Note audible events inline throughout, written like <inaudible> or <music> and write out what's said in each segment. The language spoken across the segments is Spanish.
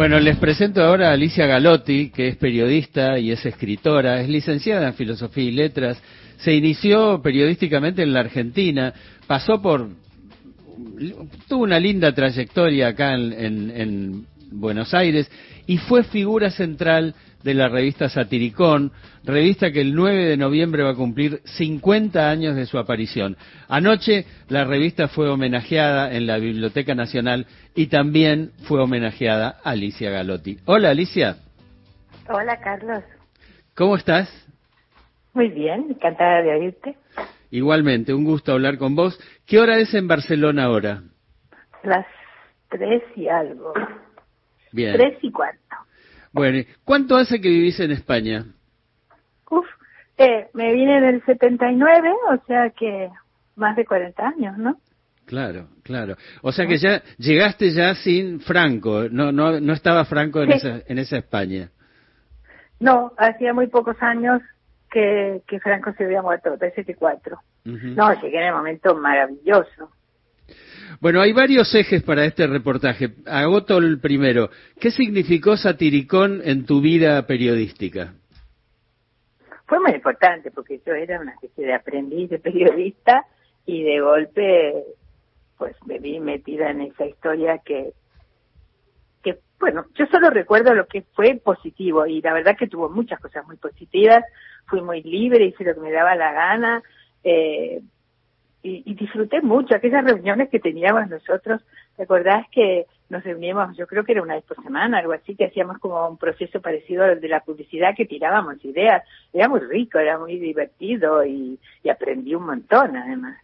Bueno, les presento ahora a Alicia Galotti, que es periodista y es escritora, es licenciada en Filosofía y Letras, se inició periodísticamente en la Argentina, pasó por, tuvo una linda trayectoria acá en, en, en Buenos Aires y fue figura central de la revista Satiricón, revista que el 9 de noviembre va a cumplir 50 años de su aparición. Anoche la revista fue homenajeada en la Biblioteca Nacional y también fue homenajeada a Alicia Galotti. Hola Alicia. Hola Carlos. ¿Cómo estás? Muy bien, encantada de oírte. Igualmente, un gusto hablar con vos. ¿Qué hora es en Barcelona ahora? Las tres y algo. Bien. Tres y cuarto. Bueno, ¿cuánto hace que vivís en España? Uf, eh, me vine en el 79, o sea que más de 40 años, ¿no? Claro, claro. O sea que ya llegaste ya sin Franco, no no no estaba Franco en Sí. esa en esa España. No, hacía muy pocos años que, que Franco se había muerto, de 74. Ujú. No, llegué en el momento maravilloso. Bueno, hay varios ejes para este reportaje. Agoto el primero. ¿Qué significó Satiricón en tu vida periodística? Fue muy importante porque yo era una especie de aprendiz de periodista y de golpe pues me vi metida en esa historia que bueno, yo solo recuerdo lo que fue positivo y la verdad que tuvo muchas cosas muy positivas, fui muy libre, hice lo que me daba la gana eh, y, y disfruté mucho aquellas reuniones que teníamos nosotros. ¿Te acordás que nos reuníamos, yo creo que era una vez por semana, algo así, que hacíamos como un proceso parecido al de la publicidad, que tirábamos ideas. Era muy rico, era muy divertido y, aprendí un montón además.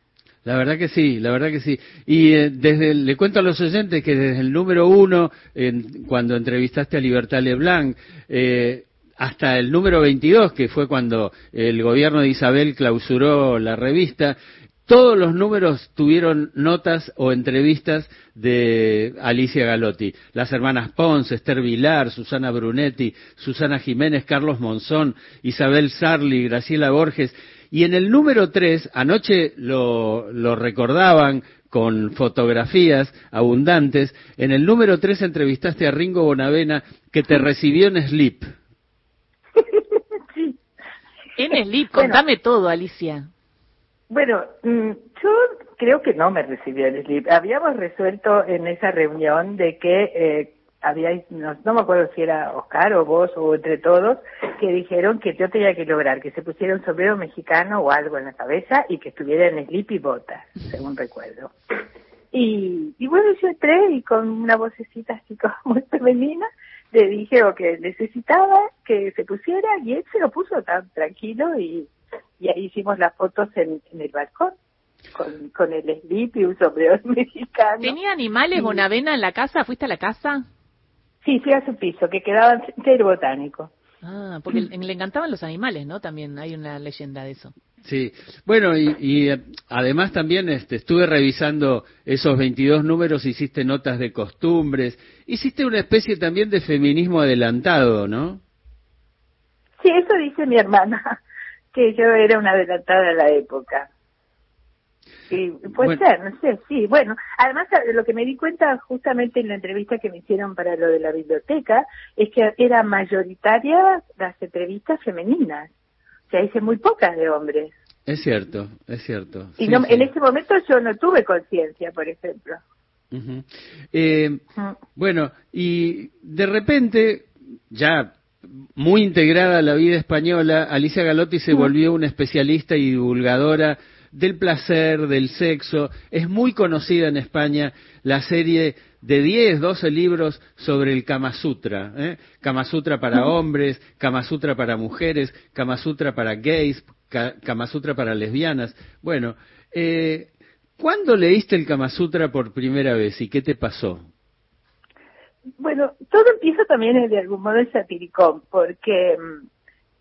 La verdad que sí, la verdad que sí. Y eh, desde le cuento a los oyentes que desde el número uno, en- cuando entrevistaste a Libertad Leblanc, eh, hasta el número 22, que fue cuando el gobierno de Isabel clausuró la revista, todos los números tuvieron notas o entrevistas de Alicia Galotti. Las hermanas Pons, Esther Vilar, Susana Brunetti, Susana Jiménez, Carlos Monzón, Isabel Sarli, Graciela Borges. Y en el número 3, anoche lo, lo recordaban con fotografías abundantes, en el número 3 entrevistaste a Ringo Bonavena que te recibió en Sleep. <laughs> En Bueno. contame todo, Alicia. Bueno, mm, yo creo que no me recibió el slip. Habíamos resuelto en esa reunión de que eh, habíais, no, no me acuerdo si era Oscar o vos o entre todos, que dijeron que yo tenía que lograr que se pusiera un sombrero mexicano o algo en la cabeza y que estuviera en slip y botas, según recuerdo. Y, y bueno, yo entré y con una vocecita así como muy <laughs> femenina le dije lo que necesitaba que se pusiera y él se lo puso tan tranquilo y, y ahí hicimos las fotos en, en el balcón con, con el slip y un sombrero <laughs> mexicano. ¿Tenía animales Sí. Bonavena en la casa? ¿Fuiste a la casa? Sí, fui a su piso, que quedaba enfrente del botánico. Ah, porque le le encantaban los animales, ¿no? También hay una leyenda de eso. Sí, bueno, y, y, eh, además también este, estuve revisando esos 22 números, hiciste notas de costumbres, hiciste una especie también de feminismo adelantado, ¿no? Sí, eso dice mi hermana, que yo era una adelantada a la época. Sí, puede Bueno. ser, no sé, sí. Bueno, además de lo que me di cuenta justamente en la entrevista que me hicieron para lo de la biblioteca es que eran mayoritarias las entrevistas femeninas. O sea, hice muy pocas de hombres. Es cierto, es cierto. Y Sí, no, sí. en ese momento yo no tuve conciencia, por ejemplo. Eh, bueno, y de repente, ya muy integrada a la vida española, Alicia Galotti se volvió una especialista y divulgadora del placer, del sexo. Es muy conocida en España la serie de 10, 12 libros sobre el Kama Sutra. ¿eh? Kama Sutra para hombres, Kama Sutra para mujeres, Kama Sutra para gays, Ka- Kama Sutra para lesbianas. Bueno, eh, ¿cuándo leíste el Kama Sutra por primera vez y qué te pasó? Bueno, todo empieza también de algún modo en satiricón, porque, mm,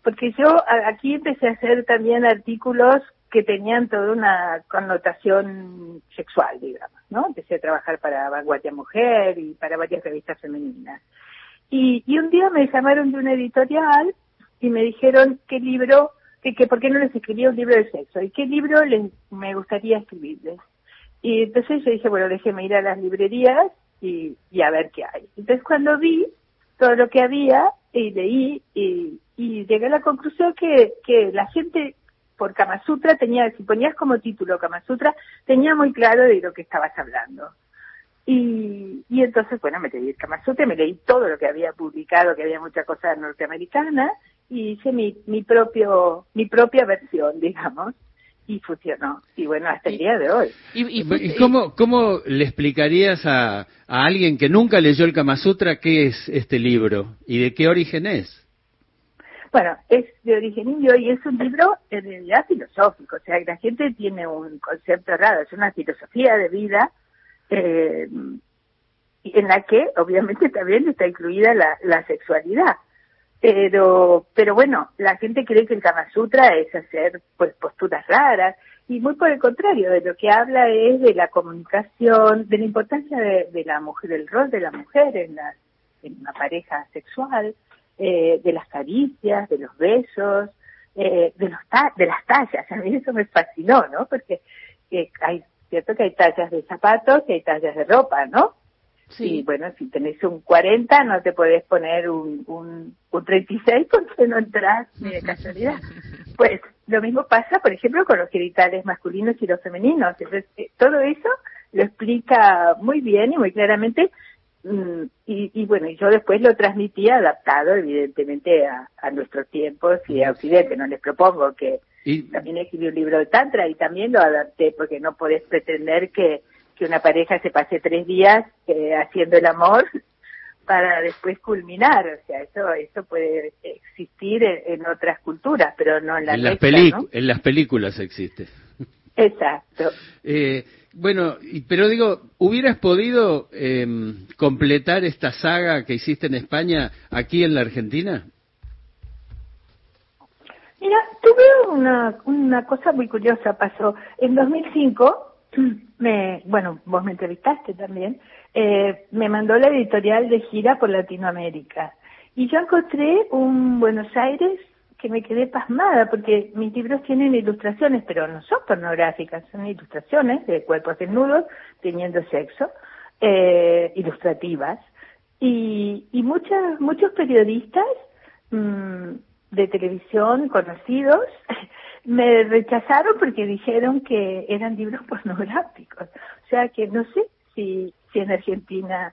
porque yo aquí empecé a hacer también artículos que tenían toda una connotación sexual, digamos, ¿no? Empecé a trabajar para Vanguardia Mujer y para varias revistas femeninas. Y, y un día me llamaron de una editorial y me dijeron qué libro, que, que por qué no les escribía un libro de sexo y qué libro les, me gustaría escribirles. Y entonces yo dije, bueno, déjeme ir a las librerías y, y a ver qué hay. Entonces cuando vi todo lo que había y leí y, y llegué a la conclusión que, que la gente por Kama Sutra tenía, si ponías como título Kama Sutra, tenía muy claro de lo que estabas hablando. Y, y entonces, bueno, me leí el Kama Sutra, me leí todo lo que había publicado, que había mucha cosa norteamericana, y hice mi, mi propio, mi propia versión, digamos, y funcionó. Y bueno, hasta el día de hoy. ¿Y, y, cómo, cómo le explicarías a, a alguien que nunca leyó el Kama Sutra qué es este libro y de qué origen es? Bueno, es de origen indio y es un libro en realidad filosófico, o sea, que la gente tiene un concepto raro, es una filosofía de vida eh, en la que obviamente también está incluida la, la sexualidad. Pero, pero bueno, la gente cree que el Kama Sutra es hacer pues posturas raras y muy por el contrario, de lo que habla es de la comunicación, de la importancia de, la mujer, del rol de la mujer en, la, en una pareja sexual, eh, de las caricias, de los besos, eh, de, los de las tallas. A mí eso me fascinó, ¿no? Porque eh, hay cierto que hay tallas de zapatos y hay tallas de ropa, ¿no? Sí. Y bueno, si tenés un 40 no te podés poner un, un, un 36 <laughs> porque no entras ni de casualidad. <laughs> Pues lo mismo pasa, por ejemplo, con los genitales masculinos y los femeninos. Entonces, eh, todo eso lo explica muy bien y muy claramente Mm, y, y, bueno, yo después lo transmitía adaptado evidentemente a, a nuestros tiempos y a Occidente. No les propongo que también escribí un libro de Tantra y también lo adapté porque no podés pretender que, que una pareja se pase tres días eh, haciendo el amor <laughs> para después culminar. O sea, eso eso puede existir en, otras culturas, pero no en la en las, en las películas existe. <laughs> Exacto. Eh, bueno, pero digo, ¿hubieras podido eh, completar esta saga que hiciste en España aquí en la Argentina? Mira, tuve una, una cosa muy curiosa, pasó. En 2005, <clears throat> me, bueno, vos me entrevistaste también, eh, me mandó la editorial de gira por Latinoamérica. Y yo encontré un Buenos Aires que me quedé pasmada porque mis libros tienen ilustraciones, pero no son pornográficas, son ilustraciones de cuerpos desnudos teniendo sexo, eh, ilustrativas. Y, y muchas, muchos periodistas mmm, de televisión conocidos <laughs> me rechazaron porque dijeron que eran libros <laughs> pornográficos. O sea que no sé si, si en Argentina,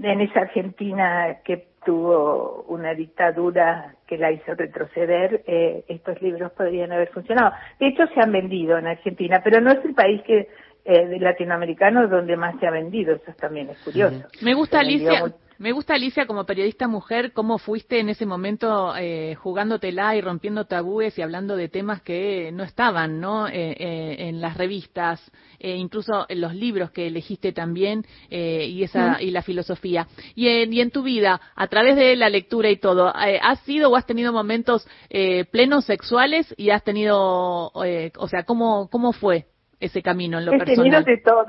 en esa Argentina que tuvo una dictadura que la hizo retroceder, eh, estos libros podrían haber funcionado. De hecho, se han vendido en Argentina, pero no es el país que eh, de latinoamericano donde más se ha vendido, eso también es curioso. Me gusta, Alicia, me gusta, Alicia, como periodista mujer, cómo fuiste en ese momento eh, jugándotela y rompiendo tabúes y hablando de temas que no estaban ¿no? Eh, eh, en las revistas, eh, incluso en los libros que elegiste también eh, y, esa, y la filosofía. Y en, y en tu vida, a través de la lectura y todo, eh, ¿has sido o has tenido momentos eh, plenos sexuales y has tenido, eh, o sea, ¿cómo, cómo fue ese camino en lo He personal? tenido de todo.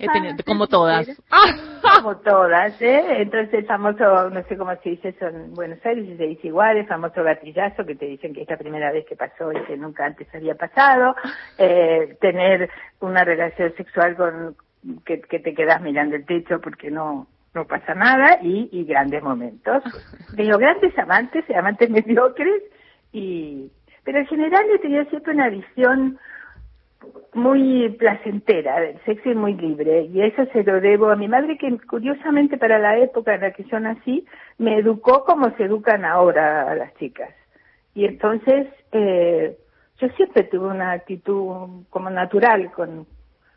He tenido, como todas. <laughs> Como todas, ¿eh? Entonces el famoso, no sé cómo se dice eso en Buenos Aires, si se dice igual, el famoso gatillazo que te dicen que es la primera vez que pasó y que nunca antes había pasado, eh, tener una relación sexual con que, que te quedas mirando el techo porque no no pasa nada y, y grandes momentos. <laughs> Digo, grandes amantes, amantes mediocres y pero en general he tenido siempre una visión muy placentera del sexo y muy libre y eso se lo debo a mi madre que curiosamente para la época en la que yo nací me educó como se educan ahora a las chicas. Y entonces eh, yo siempre tuve una actitud como natural con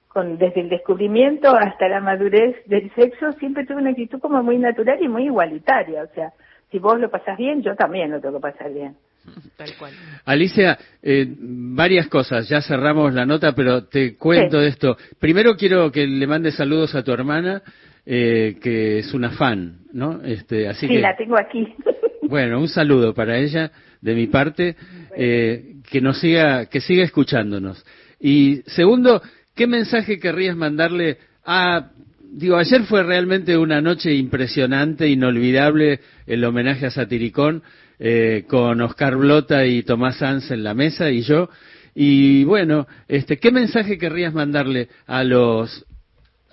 con desde el descubrimiento hasta la madurez del sexo siempre tuve una actitud como muy natural y muy igualitaria. O sea si vos lo pasás bien yo también lo tengo que pasar bien <laughs> Tal cual. Alicia, eh, varias cosas. Ya cerramos la nota, pero te cuento Sí. de esto. Primero quiero que le mandes saludos a tu hermana, eh, que es una fan, ¿no? Este, así sí que, la tengo aquí <laughs> bueno, un saludo para ella de mi parte, eh, que nos siga, que siga escuchándonos. Y segundo, ¿qué mensaje querrías mandarle a Digo, ayer fue realmente una noche impresionante, inolvidable, el homenaje a Satiricón, eh, con Oscar Blota y Tomás Sanz en la mesa y yo. Y bueno, este, ¿qué mensaje querrías mandarle a los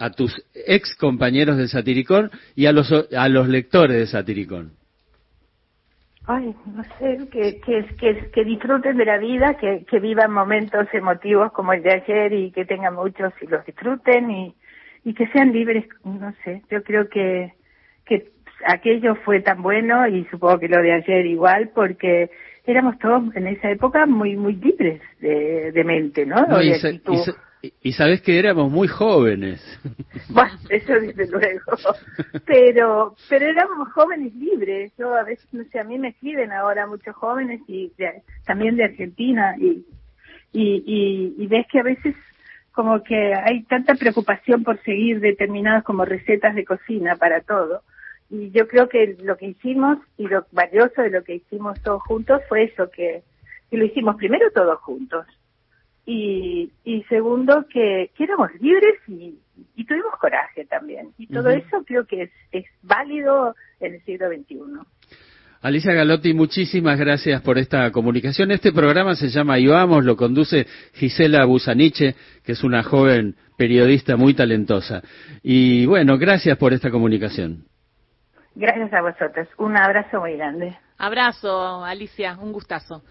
a tus ex compañeros de Satiricón y a los, a los lectores de Satiricón? Ay, no sé, que, que, que, que disfruten de la vida, que, que vivan momentos emotivos como el de ayer y que tengan muchos y los disfruten y, y que sean libres, no sé, yo creo que, que aquello fue tan bueno y supongo que lo de ayer igual porque éramos todos en esa época muy muy libres de, de mente, ¿no? y, sabes que éramos muy jóvenes. <laughs> Bueno, eso desde luego. Pero pero éramos jóvenes libres. Yo a veces, no sé, a mí me escriben ahora muchos jóvenes y también de Argentina y, y, y, y ves que a veces como que hay tanta preocupación por seguir determinadas como recetas de cocina para todo. Y yo creo que lo que hicimos y lo valioso de lo que hicimos todos juntos fue eso, que, que lo hicimos primero todos juntos. Y, y segundo, que, que éramos libres y, y tuvimos coraje también. Y todo eso creo que es, es válido en el siglo XXI. Alicia Galotti, muchísimas gracias por esta comunicación. Este programa se llama Y Vamos, lo conduce Gisela Busaniche, que es una joven periodista muy talentosa. Y bueno, gracias por esta comunicación. Gracias a vosotros. Un abrazo muy grande. Abrazo, Alicia, un gustazo.